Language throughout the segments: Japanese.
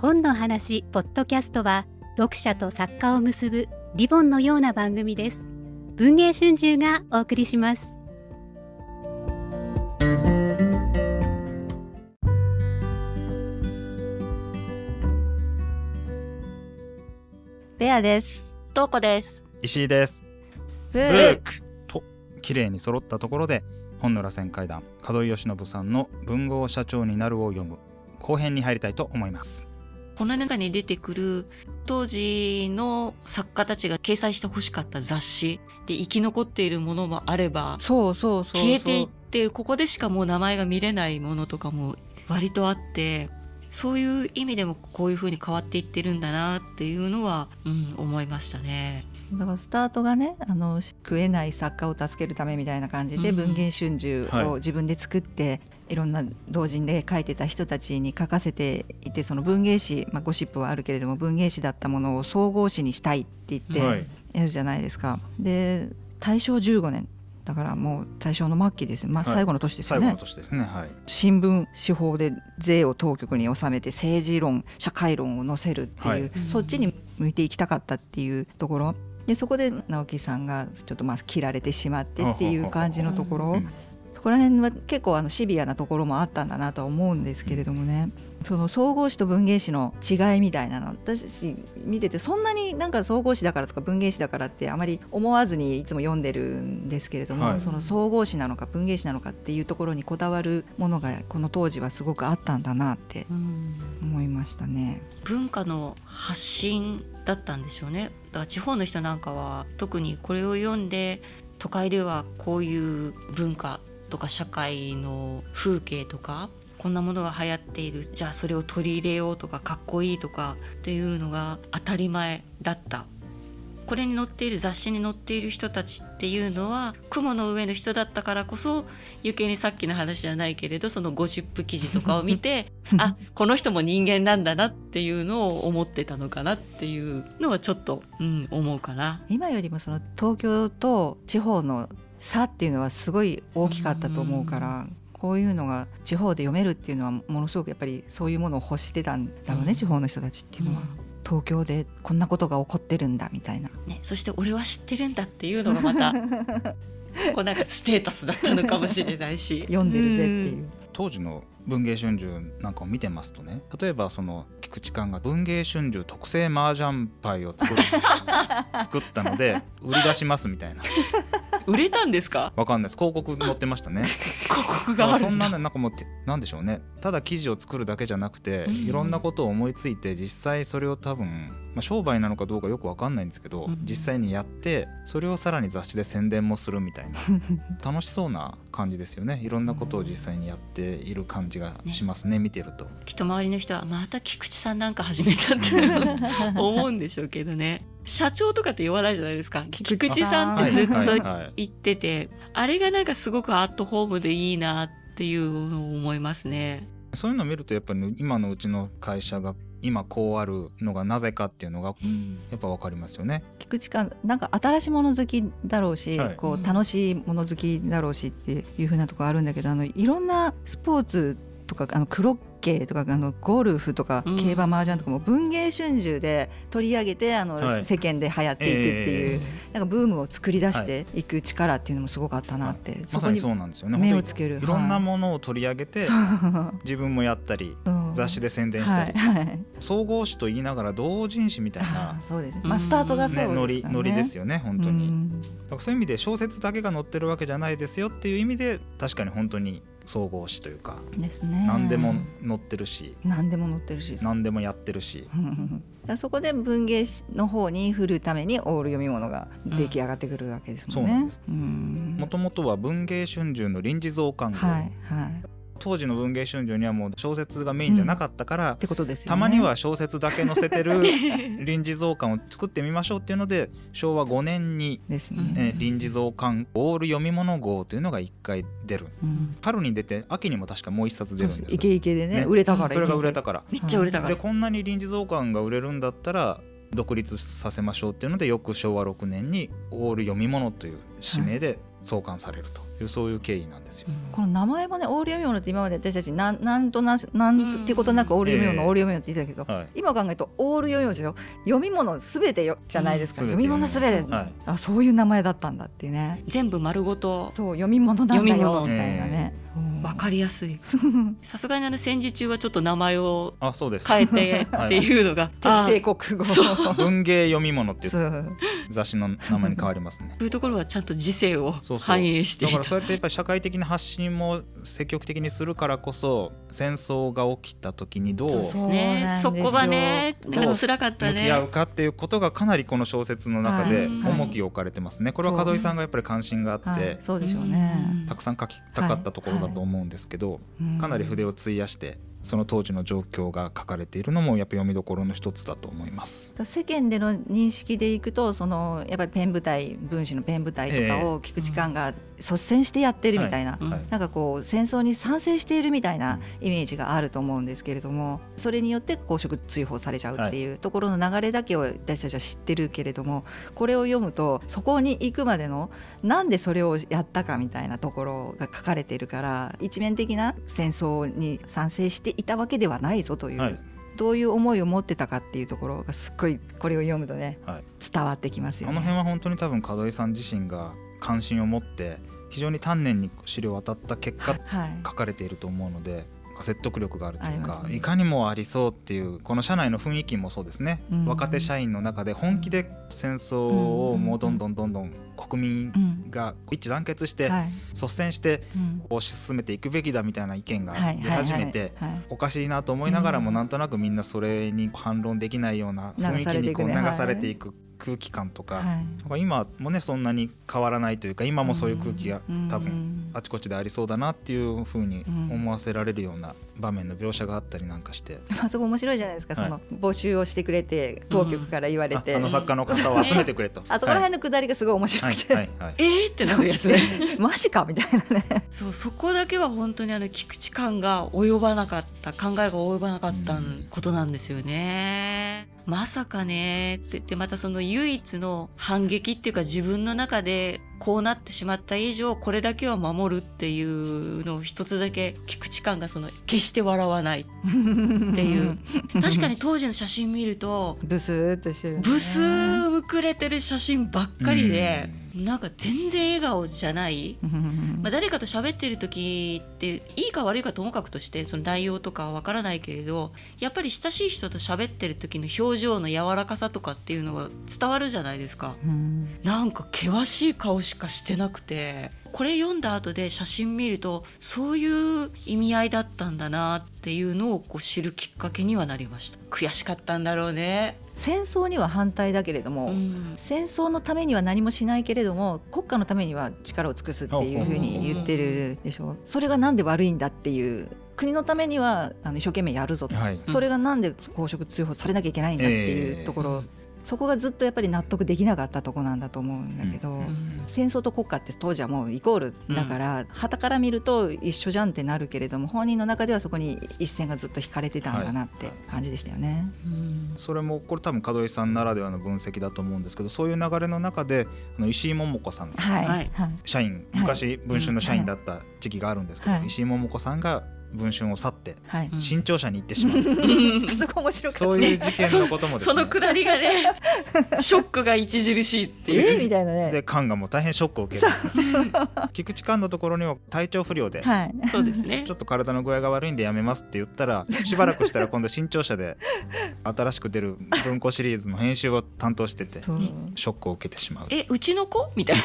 本の話ポッドキャストは読者と作家を結ぶリボンのような番組です文藝春秋がお送りしますベアです。どうこです。石井です。ブブックと綺麗に揃ったところで本の螺旋階段門井義信さんの文豪社長になるを読む後編に入りたいと思います。この中に出てくる当時の作家たちが掲載してほしかった雑誌で生き残っているものもあればそうそうそうそう。消えていってここでしかもう名前が見れないものとかも割とあってそういう意味でもこういう風に変わっていってるんだなっていうのは、うん、思いましたね。だからスタートがねあの食えない作家を助けるためみたいな感じで、うん文藝春秋はいを自分で作って、い、ろんな同人で書いてた人たちに書かせていてその文芸誌、まあ、ゴシップはあるけれども文芸誌だったものを総合誌にしたいって言ってはい。やるじゃないですか。で大正15年だからもう大正の末期ですよ、まあ、はい。最後の年ですよね。最後の年ですね。はい。新聞司法で税を当局に収めて政治論社会論を載せるっていう、はい。そっちに向いていきたかったっていうところ。でそこで直樹さんがちょっとまあ切られてしまってっていう感じのところ、うんそこら辺は結構あのシビアなところもあったんだなとは思うんですけれどもね、その総合誌と文芸誌の違いみたいなの私たち見ててそんなになんか総合誌だからとか文芸誌だからってあまり思わずにいつも読んでるんですけれども、はい。その総合誌なのか文芸誌なのかっていうところにこだわるものがこの当時はすごくあったんだなってうん思いましたね。文化の発信だったんでしょうね。だから地方の人なんかは特にこれを読んで都会ではこういう文化とか社会の風景とかこんなものが流行っているじゃあそれを取り入れようとかかっこいいとかっていうのが当たり前だったこれに載っている雑誌に載っている人たちっていうのは雲の上の人だったからこそ余計にさっきの話じゃないけれどそのゴシップ記事とかを見て あこの人も人間なんだなっていうのを思ってたのかなっていうのはちょっと、うん、思うかな。今よりもその東京と地方の差っていうのはすごい大きかったと思うから、こういうのが地方で読めるっていうのはものすごくやっぱりそういうものを欲してたんだろうね、うん地方の人たちっていうのは、東京でこんなことが起こってるんだみたいな。ね、そして俺は知ってるんだっていうのがまた こうなんかステータスだったのかもしれないし。読んでるぜっていう。当時の文芸春秋なんかを見てますとね例えばその菊池寛が文芸春秋特製麻雀牌を作る 作ったので売り出しますみたいな。売れたんですか？わかんないです。広告載ってましたね。広告があるんだ。そんなねなんかもうてなんでしょうね。ただ記事を作るだけじゃなくて、うん。いろんなことを思いついて実際それを多分、まあ、商売なのかどうかよくわかんないんですけど、うん。実際にやってそれをさらに雑誌で宣伝もするみたいな。楽しそうな感じですよね。いろんなことを実際にやっている感じがしますね見てると。きっと周りの人はまた菊池さんなんか始めたって 思うんでしょうけどね。社長とかって言わないじゃないですか。菊池さん。ってずっとはいはいはい。言っててあれがなんかすごくアットホームでいいなっていうのを思いますね。そういうのを見るとやっぱり今のうちの会社が今こうあるのがなぜかっていうのがやっぱ分かりますよね。菊池かなんか新しいもの好きだろうし、はい。こう楽しいもの好きだろうしっていうふうなところあるんだけどあのいろんなスポーツとかあのクロッケとかあのゴルフとかうん。競馬麻雀とかも文芸春秋で取り上げてあの、はい。世間で流行っていくっていう、えなんかブームを作り出してい。く力っていうのもすごかったなって、まさにそうなんですよね。目をつける。い。ろんなはいものを取り上げて自分もやったり 雑誌で宣伝したはい。り、はい。総合誌と言いながら同人誌みたいあなーそうです。まあスタートがそうですね、ノリノリですよね本当に、そういう意味で小説だけが載ってるわけじゃないですよっていう意味で確かに本当に総合誌というか、ですね。何でも載ってるし何でも載ってるし。何でもやってるし。そこで文芸の方に振るためにオール読み物が出来上がってくるわけですもんね。もともとは文芸春秋の臨時増刊号、はいはい。当時の文芸春秋にはもう小説がメインじゃなかったから、ってことですよね。たまには小説だけ載せてる 臨時増刊を作ってみましょうっていうので昭和5年に、ね。えー臨時増刊オール読み物号というのが1回出るうん春に出て秋にも確かもう1冊出るんですイケイケでねね売れたから。それが売れた。たからめっちゃ売れたからでこんなに臨時増刊が売れるんだったら独立させましょうっていうので翌昭和6年に「オール読み物」という指名で創刊されるというそういう経緯なんですよ。この名前もねオール読み物って今まで私たちなんなんとななんていうことなくオール読み物、ええオール読み物って言ってたけど、はい。今考えるとオール読み物ですよ読み物すべてよじゃないですか、うん読み物。すべて、はい。あそういう名前だったんだっていうね。全部丸ごと。そう読み物なんだよみたいなね、うん分かりやすい。さすがにあの戦時中はちょっと名前をあそうです。変えてっていうのが、適正国語。文芸読み物っていそう。う雑誌の名前に変わりますね。そういうところはちゃんと時世を反映して。だからそうやってやっぱり社会的な発信も積極的にするからこそ戦争が起きた時にどうそねそこがねどうなんか辛かった向き合うねかっていうことがかなりこの小説の中ではい。重きを置かれてますね。これは門井さんがやっぱり関心があっはい。てそうでしょうね、たくさん書きたかったところだと思うんですけどうんかなり筆を費やしてその当時の状況が書かれているのもやっぱ読みどころの一つだと思います。世間での認識でいくとそのやっぱりペン部隊分子のペン部隊とかを菊池寛が率先してやってるみたいな、うん。はい。なんかこう戦争に賛成しているみたいなイメージがあると思うんですけれどもそれによって公職追放されちゃうっていうところの流れだけを私たちは知ってるけれどもこれを読むとそこに行くまでのなんでそれをやったかみたいなところが書かれているから一面的な戦争に賛成していたわけではないぞという、はい。どういう思いを持ってたかっていうところがすっごいこれを読むとねはい。伝わってきますよね。あの辺は本当に多分門井さん自身が関心を持って非常に丹念に資料を渡った結果はい。書かれていると思うので説得力があるというか、ねい。かにもありそうっていうこの社内の雰囲気もそうですね、うん。若手社員の中で本気で戦争をもうどんどんどんどん国民うん。が一致団結してはい。率先してうん。推し進めていくべきだみたいな意見がはい。出始めておかしいなと思いながらもうん。なんとなくみんなそれに反論できないような雰囲気にこう流されていくね。流されていく空気感とかはい。なんか今もねそんなに変わらないというか今もそういう空気がうん。多分あちこちでありそうだなっていうふうに思わせられるような場面の描写があったりなんかして、あそこ面白いじゃないですか、はい。その募集をしてくれて当局から言われて、ああの作家の方を集めてくれと。あそこら辺のくだりがすごい面白はいくて、はい。はい。えー？ってなるやつね。マジか？みたいなね。そうそこだけは本当にあの菊池感が及ばなかった考えが及ばなかったことなんですよね。まさかねって言ってまたその唯一の反撃っていうか自分の中でこうなってしまった以上これだけは守るっていうのを一つだけ菊池感がその決して笑わないっていう。確かに当時の写真見るとブスーっとしてる、ね、ブスーむくれてる写真ばっかりでなんか全然笑顔じゃない。う んまあ、誰かと喋ってる時っていいか悪いかともかくとしてその内容とかは分からないけれどやっぱり親しい人と喋ってる時の表情の柔らかさとかっていうのが伝わるじゃないですか。うん。なんか険しい顔しかしてなくてこれ読んだ後で写真見るとそういう意味合いだったんだなっていうのをこう知るきっかけにはなりました。悔しかったんだろうね、戦争には反対だけれども、うん。戦争のためには何もしないけれども国家のためには力を尽くすっていうふうに言ってるでしょ。それがなんで悪いんだっていう国のためにはあの一生懸命やるぞと、はい。それがなんで公職追放されなきゃいけないんだっていうところ、そこがずっとやっぱり納得できなかったとこなんだと思うんだけど、うん戦争と国家って当時はもうイコールだから、傍から見ると一緒じゃんってなるけれども本人の中ではそこに一線がずっと引かれてたんだなって感じでしたよね。うん。それもこれ多分門井さんならではの分析だと思うんですけどそういう流れの中であの石井桃子さんはい、はい。はい。社員はい。昔文春の社員だった時期があるんですけど、はい。石井桃子さんが文春を去ってはい。うん新潮社に行ってしまう、あそこ面白かったそういう事件のこともですね。そのくだりがねショックが著しいっていう。えみたいなね。で菅がもう大変ショックを受ける。んです菊池菅のところには体調不良で、はい。そうですね。ちょっと体の具合が悪いんでやめますって言ったらしばらくしたら今度新潮社で新しく出る文庫シリーズの編集を担当しててショックを受けてしまう。えうちの子みたいな。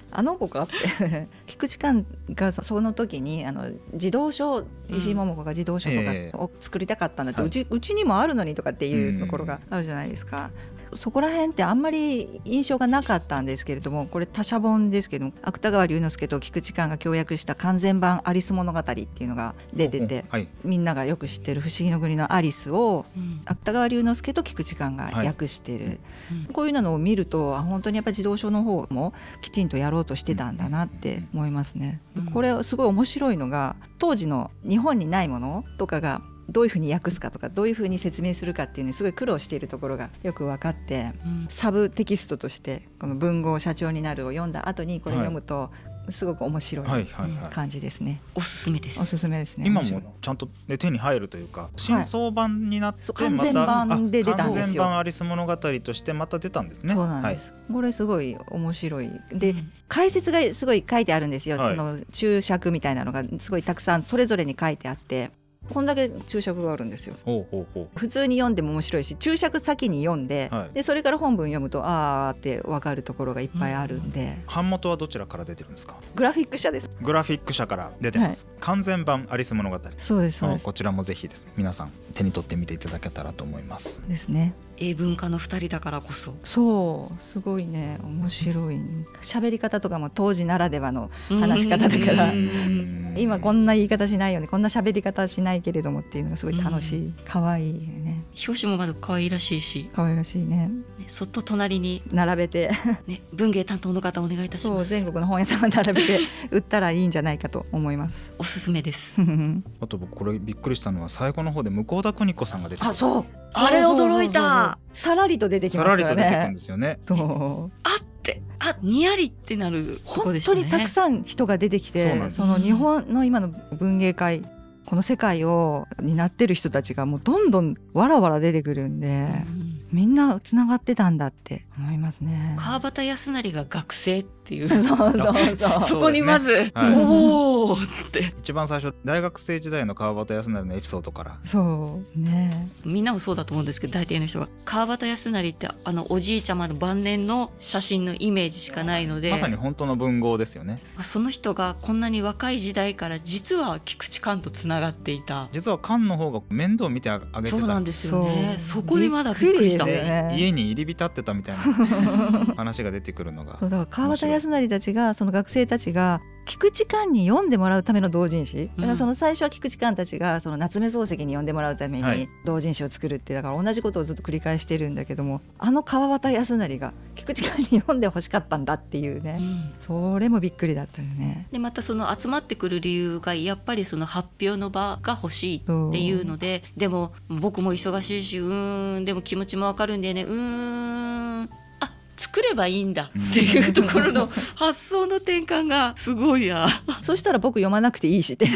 あの子かって。菊池寛がそその時にあの児童書石井桃子が児童書とかええ。を作りたかったんだって、はい。うちうちにもあるのにとかっていうところがあるじゃないですか。そこら辺ってあんまり印象がなかったんですけれどもこれ他社本ですけど芥川龍之介と菊池寛が協約した完全版「アリス物語」っていうのが出ててはい、みんながよく知ってる「不思議の国のアリス」をうん。芥川龍之介と菊池寛が訳してる、うん。こういうのを見るとあ本当にやっぱり児童書の方もきちんとやろうとしてたんだなって思いますね。うん。これすごい面白いのが当時の日本にないものとかがどういうふうに訳すかとかどういうふうに説明するかっていうのにすごい苦労しているところがよく分かってうん。サブテキストとしてこの「文豪社長になる」を読んだ後にこれ読むとすごく面白はいいはいはい。感じですね。おすすめです。おすすめですね。今もちゃんと、ね、手に入るというか新装版になってまた完全版で出たんですよ。あ完全版アリス物語としてまた出たんですね。そうなんです、これすごい面白い。で、うん。解説がすごい書いてあるんですよ、はい。その注釈みたいなのがすごいたくさんそれぞれに書いてあってこんだけ注釈があるんですよ。普通に読んでも面白いし注釈先に読んで,、はい。でそれから本文読むとあーって分かるところがいっぱいあるんで、版元はどちらから出てるんですか？グラフィック社です。グラフィック社から出てます、完全版アリス物語。そうですそうです。こちらもぜひです。ね皆さん手に取ってみていただけたらと思います。ですね英文化の二人だからこそ。そうすごいね。面白い。喋り方とかも当時ならではの話し方だから。うん。今こんな言い方しないよね。こんな喋り方しないけれどもっていうのがすごい楽しい。可愛いね。表紙もまだ可愛らしいし、可愛らしいねねそっと隣に、並べて。ね、文芸担当の方お願いいたします。そう全国の本屋さん並べて 売ったらいいんじゃないかと思います。おすすめです。あと僕これびっくりしたのは最後の方で向田邦子さんが出てくる。そう。あれ驚いた。さらりと出てきさますかららりと出てくるんねですよね。そう。あってあにやりってなるとこ本でしたね。当にたくさん人が出てきてその日本の今の文芸界この世界を担ってる人たちがもうどんどんわらわら出てくるんで、うんみんなつながってたんだって思いますね。川端康成が学生っていう。そうそうそう。そこにまず、はい。おおって。一番最初大学生時代の川端康成のエピソードから。そうね。みんなもそうだと思うんですけど大抵の人が川端康成ってあのおじいちゃまの晩年の写真のイメージしかないのでまさに本当の文豪ですよね。その人がこんなに若い時代から実は菊池寛とつながっていた。実は菅の方が面倒を見てあげてた。そうなんですよね。そこにまだびっくりした。ね。で家に入り浸ってたみたいな 話が出てくるのが。そうだから川端康成たちがその学生たちが菊池寛に読んでもらうための同人誌。だからその最初は菊池寛たちがその夏目漱石に読んでもらうためはい。に同人誌を作るってだから同じことをずっと繰り返してるんだけどもあの川端康成が菊池寛に読んでほしかったんだっていううねん。それもびっくりだったよね。でまたその集まってくる理由がやっぱりその発表の場が欲しいっていうのででも僕も忙しいしうーんでも気持ちもわかるんだよねうーん。あ作ればいいんだっていうところの発想の転換がすごいや。そしたら僕読まなくていいしって。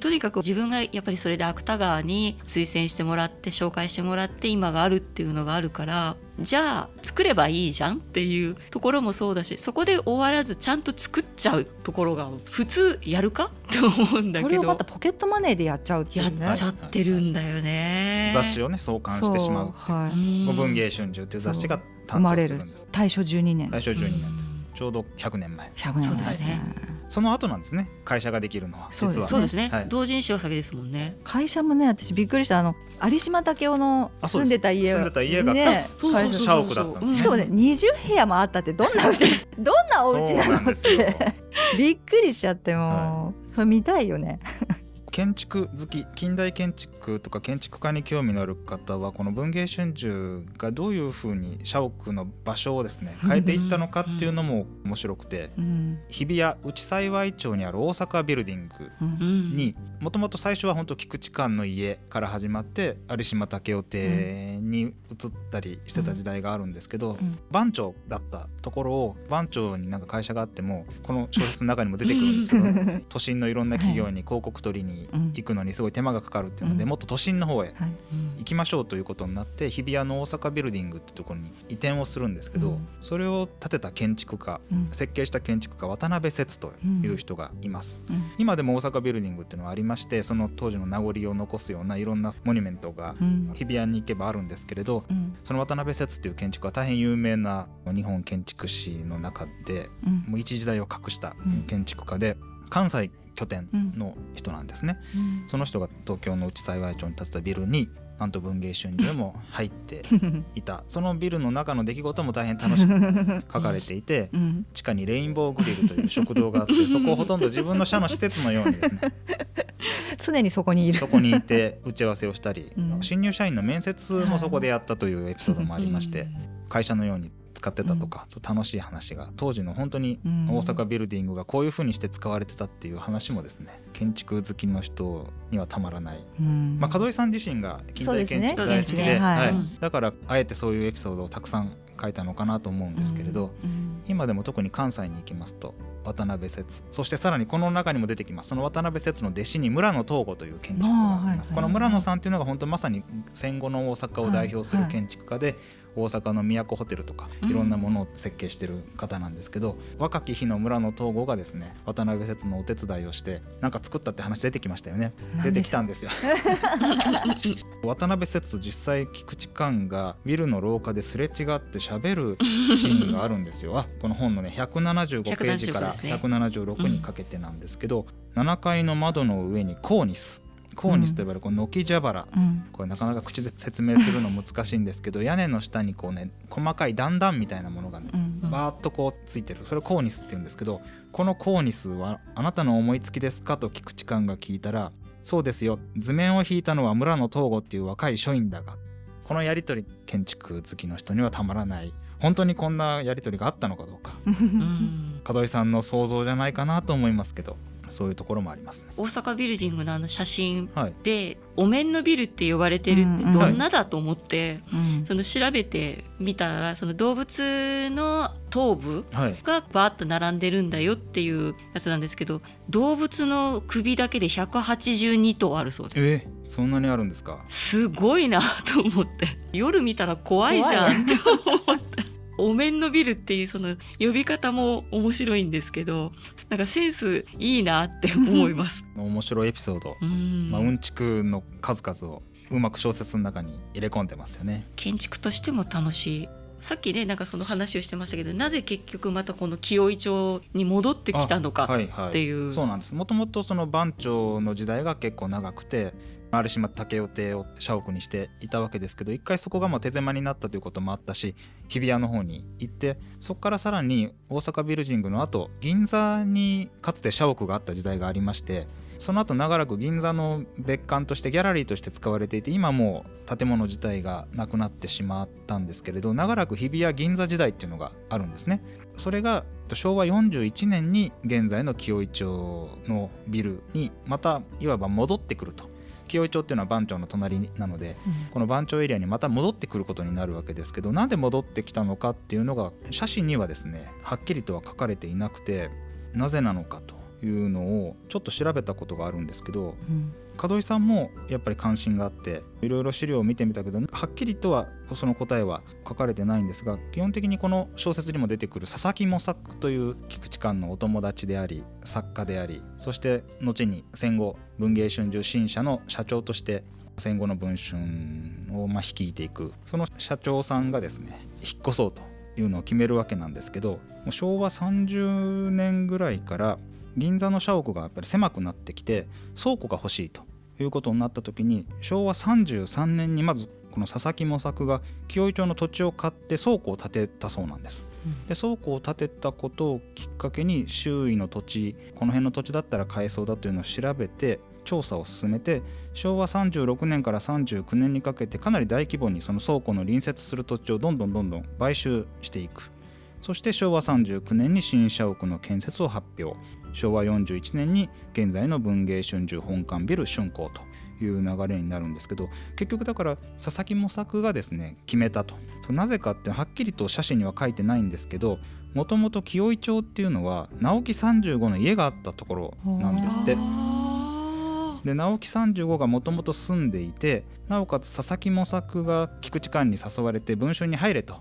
とにかく自分がやっぱりそれで芥川に推薦してもらって紹介してもらって今があるっていうのがあるからじゃあ作ればいいじゃんっていうところもそうだしそこで終わらずちゃんと作っちゃうところが普通やるか？って思うんだけど。それをまたポケットマネーでやっちゃうっていやうね。っちゃってるんだよね。雑誌をね創刊してしまうっていう。はい。うん文芸春秋っていう雑誌が生担まれる。大正12年。大正12年です。ちょうど100年前。100年そうですね。その後なんですね。会社ができるのは。そうです。実は。そうですね、はい。同人誌が先ですもんね。会社もね私びっくりした。あの有島武雄の住んでた家住んでた家が。ねそうそう会社そう社屋だったんですしかもね20部屋もあったってどんな家 どんなお家なのって。びっくりしちゃってもう、それ見たいよね建築好き近代建築とか建築家に興味のある方はこの文芸春秋がどういうふうに社屋の場所をですね変えていったのかっていうのも面白くてうん。日比谷内幸町にある大阪ビルディングにもともと最初は本当菊池寛の家から始まって有島武雄邸に移ったりしてた時代があるんですけど、うん番長だったところを番長になんか会社があってもこの小説の中にも出てくるんですけど 都心のいろんな企業に広告取りに行くのにすごい手間がかかるっていうので、うん。もっと都心の方へ行きましょうということになって日比谷の大阪ビルディングってところに移転をするんですけど、うん。それを建てた建築家うん。設計した建築家渡辺節という人がいます。うん。今でも大阪ビルディングっていうのはありましてその当時の名残を残すようないろんなモニュメントがうん。日比谷に行けばあるんですけれどうん。その渡辺節っていう建築家は大変有名な日本建築史の中でうん。もう一時代を隠したうん建築家で関西拠点の人なんですね。うん。その人が東京の内幸町に建てたビルになんと文芸春秋も入って いた。そのビルの中の出来事も大変楽しく 書かれていてうん。地下にレインボーグリルという食堂があって そこをほとんど自分の社の施設のようにですね。常にそこにいる。そこにいて打ち合わせをしたり、うん。新入社員の面接もそこでやったというエピソードもありまして、会社のように使ってたとか、ちょっと楽しい話が当時の本当に大阪ビルディングがこういうふうにして使われてたっていう話もですね建築好きの人にはたまらない、うん。まあ、門井さん自身が近代建築大好きで、建築はい。はい。うんだからあえてそういうエピソードをたくさん書いたのかなと思うんですけれど、うん今でも特に関西に行きますと渡辺節そしてさらにこの中にも出てきますその渡辺節の弟子に村野東吾という建築家があります、はいはい。この村野さんっていうのが本当まさに戦後の大阪を代表する建築家で、大阪の都ホテルとかうん。いろんなものを設計してる方なんですけど、若き日の村野東吾がですね渡辺節のお手伝いをしてなんか作ったって話出てきましたよね。出てきたんですよ。渡辺節と実際菊池寛がビルの廊下ですれ違って喋るシーンがあるんですよ。あこの本のね175ページから175ですね。176にかけてなんですけど、7階の窓の上にコーニスコーニスと呼ばれるこの軒蛇腹、うん。これなかなか口で説明するの難しいんですけど屋根の下にこうね細かい段々みたいなものがねうん。バーッとこうついてる。それをコーニスって言うんですけどこのコーニスはあなたの思いつきですか？と菊池寛が聞いたらそうですよ。図面を引いたのは村野東吾っていう若い書院だがこのやり取り建築好きの人にはたまらない。本当にこんなやり取りがあったのかどうか。うん。門井さんの想像じゃないかなと思いますけどそういうところもありますね。大阪ビルディングのあの写真はい、でお面のビルって呼ばれてるってどんなだと思って、うんその調べてみたらその動物の頭部はい。がバーッと並んでるんだよっていうやつなんですけど動物の首だけで182頭あるそうです。えそんなにあるんですか？すごいなと思って。夜見たら怖いじゃんって思ってお面のビルっていうその呼び方も面白いんですけどなんかセンスいいなって思います。面白いエピソード、うん。まあ、うんちくの数々をうまく小説の中に入れ込んでますよね。建築としても楽しい。さっきねなんかその話をしてましたけどなぜ結局またこの清井町に戻ってきたのかはいはい。っていう、そうなんです。もともとその番長の時代が結構長くて丸島武雄邸を社屋にしていたわけですけど一回そこがまあ手狭になったということもあったし日比谷の方に行ってそこからさらに大阪ビルディングの後銀座にかつて社屋があった時代がありましてその後長らく銀座の別館としてギャラリーとして使われていて今もう建物自体がなくなってしまったんですけれど長らく日比谷銀座時代っていうのがあるんですね。それが昭和41年に現在の清井町のビルにまたいわば戻ってくると清井町っていうのは番町の隣なのでこの番町エリアにまた戻ってくることになるわけですけどなんで戻ってきたのかっていうのが写真にはですねはっきりとは書かれていなくてなぜなのかというのをちょっと調べたことがあるんですけどうん門井さんもやっぱり関心があっていろいろ資料を見てみたけどはっきりとはその答えは書かれてないんですが基本的にこの小説にも出てくる佐々木模索という菊池寛のお友達であり作家でありそして後に戦後文藝春秋新社の社長として戦後の文春をま率いていくその社長さんがですね引っ越そうというのを決めるわけなんですけど昭和30年ぐらいから銀座の社屋がやっぱり狭くなってきて倉庫が欲しいと。いうことになった時に昭和33年にまずこの佐々木模索が清井町の土地を買って倉庫を建てたそうなんです。で倉庫を建てたことをきっかけに周囲の土地この辺の土地だったら買えそうだというのを調べて調査を進めて昭和36年から39年にかけてかなり大規模にその倉庫の隣接する土地をどんどんどんどん買収していく。そして昭和39年に新社屋の建設を発表昭和41年に現在の文芸春秋本館ビル竣工という流れになるんですけど結局だから佐々木模索がですね決めたと。なぜかってはっきりと写真には書いてないんですけどもともと清井町っていうのは直木35の家があったところなんですって。あで直木35がもともと住んでいてなおかつ佐々木模索が菊池寛に誘われて文春に入れと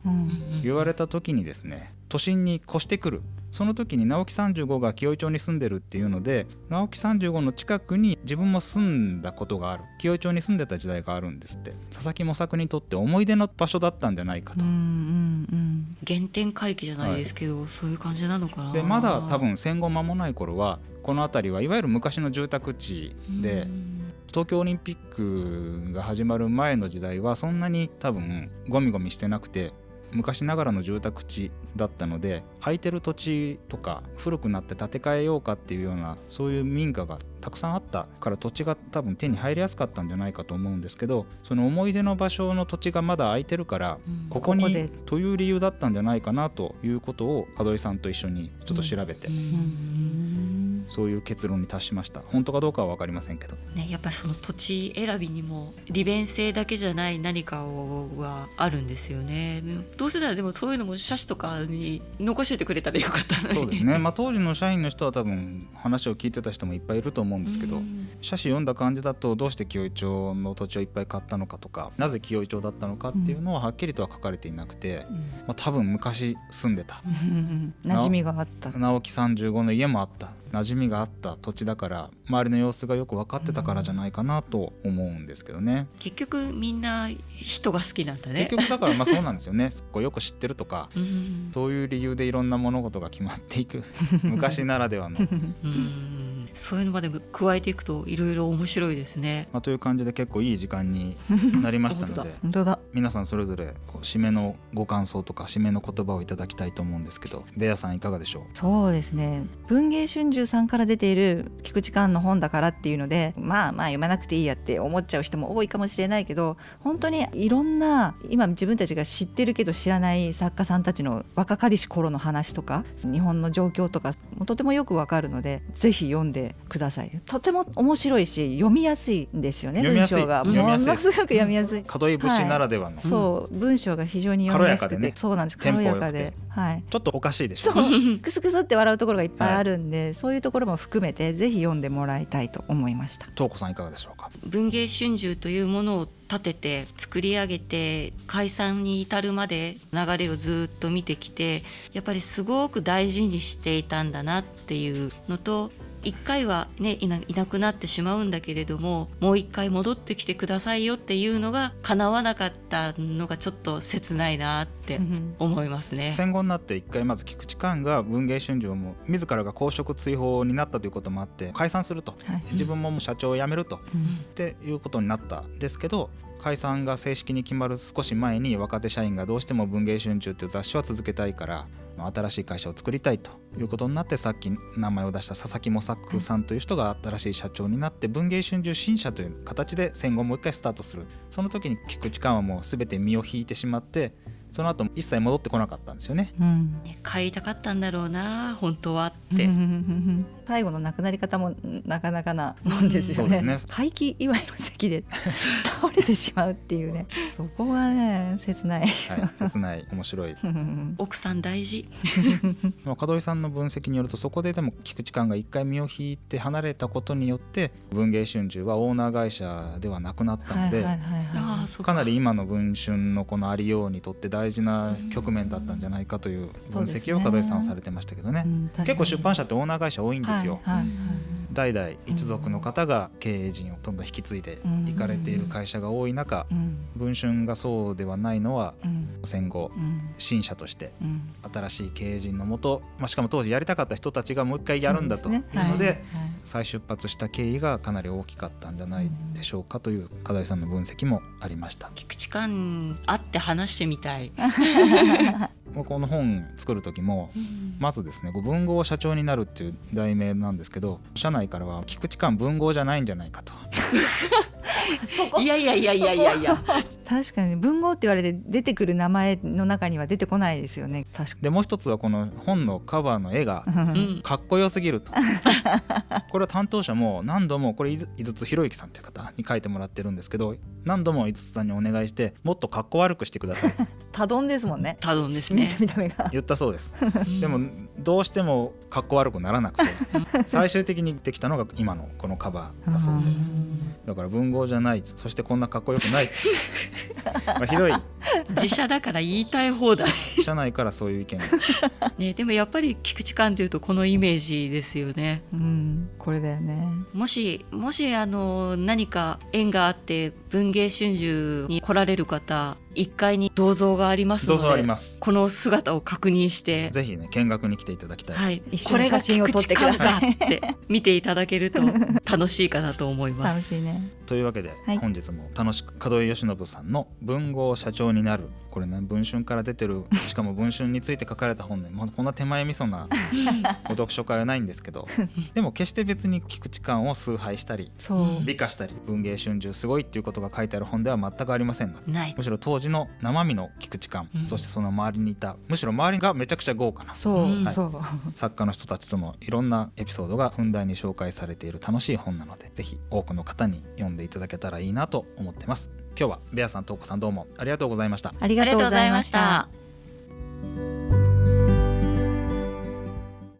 言われた時にですね都心に越してくるその時に直木35が清井町に住んでるっていうので直木35の近くに自分も住んだことがある。清井町に住んでた時代があるんですって。佐々木模索にとって思い出の場所だったんじゃないかと。うんうん原点回帰じゃないですけど、そういう感じなのかな。でまだ多分戦後間もない頃はこの辺りはいわゆる昔の住宅地でうん。東京オリンピックが始まる前の時代はそんなに多分ゴミゴミしてなくて昔ながらの住宅地だったので空いてる土地とか古くなって建て替えようかっていうようなそういう民家がたくさんあったから土地が多分手に入りやすかったんじゃないかと思うんですけどその思い出の場所の土地がまだ空いてるからうん。ここにという理由だったんじゃないかなということを門井さんと一緒にちょっと調べて、うんそういう結論に達しました。本当かどうかは分かりませんけど。ね、やっぱりその土地選びにも利便性だけじゃない何かをがあるんですよね。どうせならでもそういうのも写真とかに残しててくれたらよかったのに。そうですね、まあ、当時の社員の人は多分話を聞いてた人もいっぱいいると思うんですけど、うん。写真読んだ感じだとどうして清井町の土地をいっぱい買ったのかとかなぜ清井町だったのかっていうのははっきりとは書かれていなくて、まあ、多分昔住んでた。うん馴染みがあった。直木35の家もあった馴染みがあった土地だから周りの様子がよく分かってたからじゃないかなと思うんですけどね。結局みんな人が好きなんだね。結局だからまあそうなんですよね。こうよく知ってるとかうん。そういう理由でいろんな物事が決まっていく。昔ならではの、うんそういうのまで加えていくといろいろ面白いですね。まあ、という感じで結構いい時間になりましたの本当で 本当だ。皆さんそれぞれこう締めのご感想とか締めの言葉をいただきたいと思うんですけどベアさんいかがでしょそうですね。文芸春秋さんから出ている菊池寛の本だからっていうのでまあまあ読まなくていいやって思っちゃう人も多いかもしれないけど本当にいろんな今自分たちが知ってるけど知らない作家さんたちの若かりし頃の話とか日本の状況とかもとてもよくわかるのでぜひ読んでください。とても面白いし読みやすいんですよね文章が。読みやすい。ものすごく読みやすい。う門井節ならではの、そう文章が非常に読みやすくて、軽やかでね。そうなんです。軽やかで、はい、ちょっとおかしいでしょ。そう。クスクスって笑うところがいっぱいあるんで、そういうところも含めてぜひ読んでもらいたいと思いました。東子さんいかがでしょうか？文芸春秋というものを立てて作り上げて解散に至るまで流れをずっと見てきてやっぱりすごく大事にしていたんだなっていうのと一回はねいないなくなってしまうんだけれどももう一回戻ってきてくださいよっていうのが叶わなかったのがちょっと切ないなって思いますね。戦後になって一回まず菊池寛が文芸春秋をもう自らが公職追放になったということもあって解散すると。はい。自分ももう社長を辞めると。うん。っていうことになったんですけど解散が正式に決まる少し前に若手社員がどうしても文芸春秋っていう雑誌は続けたいから新しい会社を作りたいということになってさっき名前を出した佐々木模作さんという人が新しい社長になって文芸春秋新社という形で戦後もう一回スタートするその時に菊池寛はもう全て身を引いてしまってその後一切戻ってこなかったんですよね。うんね帰りたかったんだろうな本当はって。最後の亡くなり方もなかなかなもんですよね。そうですね。会期祝いの席で 倒れてしまうっていうね、そこがね切ない。はい、切ない。面白い。奥さん大事。まあ門井さんの分析によるとそこででも菊池寛が一回身を引いて離れたことによって文芸春秋はオーナー会社ではなくなったので、か。なり今の文春のこのありようにとって大事な局面だったんじゃないかという分析を門井さんはされてましたけどね。うん。結構出版社ってオーナー会社多いんですよ、はいはいはい。代々一族の方が経営陣をどんどん引き継いでいかれている会社が多い中うん。文春がそうではないのはうん。戦後うん。新社としてうん。新しい経営陣のもと、まあ、しかも当時やりたかった人たちがもう一回やるんだというので再出発した経緯がかなり大きかったんじゃないでしょうかという課題さんの分析もありました。菊池寛会って話してみたい。この本作る時もまずですね文豪社長になるっていう題名なんですけど社内からは菊池寛文豪じゃないんじゃないかと。いやいやいやいやいやいや。確かに文豪って言われて出てくる名前の中には出てこないですよね。確かでもう一つはこの本のカバーの絵がうん。かっこよすぎると。こ れは担当者も何度もこれ井筒博之さんという方に書いてもらってるんですけど何度も井筒さんにお願いしてもっとかっこ悪くしてください。と 多丼ですもんね。多分です見ね。た見た目が。言ったそうです。うん。でもどうしてもかっこ悪くならなくて。最終的にできたのが今のこのカバーだそうで。だから文豪じゃないそしてこんなかっこよくない。まあひどい。自社だから言いたい放題。社内からそういう意見が。ねでもやっぱり菊池寛というとこのイメージですよね。うんこれだよね。もしもしあの何か縁があって文芸春秋に来られる方1階に銅像がありますのでどうぞあります。この姿を確認して、ぜひね見学に来ていただきたい、はい、一緒に写真を撮ってください。って見ていただけると 楽しいかなと思いま楽す。しいね。というわけで、はい。本日も楽しく門井義信さんの「文豪社長になる」ここれね文春から出てる しかも文春について書かれた本ね、まあ、こんな手前味噌な お読書会はないんですけどでも決して別に菊池寛を崇拝したりそう。美化したり文藝春秋すごいっていうことが書いてある本では全くありませんむしろ当時の生身の菊池寛、うん。そしてその周りにいた。むしろ周りがめちゃくちゃ豪華な。そう、うんそう。作家の人たちとのいろんなエピソードがふんだんに紹介されている楽しい本なのでぜひ多くの方に読んでいただけたらいいなと思ってます。今日はベアさんとうこさんどうもありがとうございました。ありがとうございました。ありがとうございました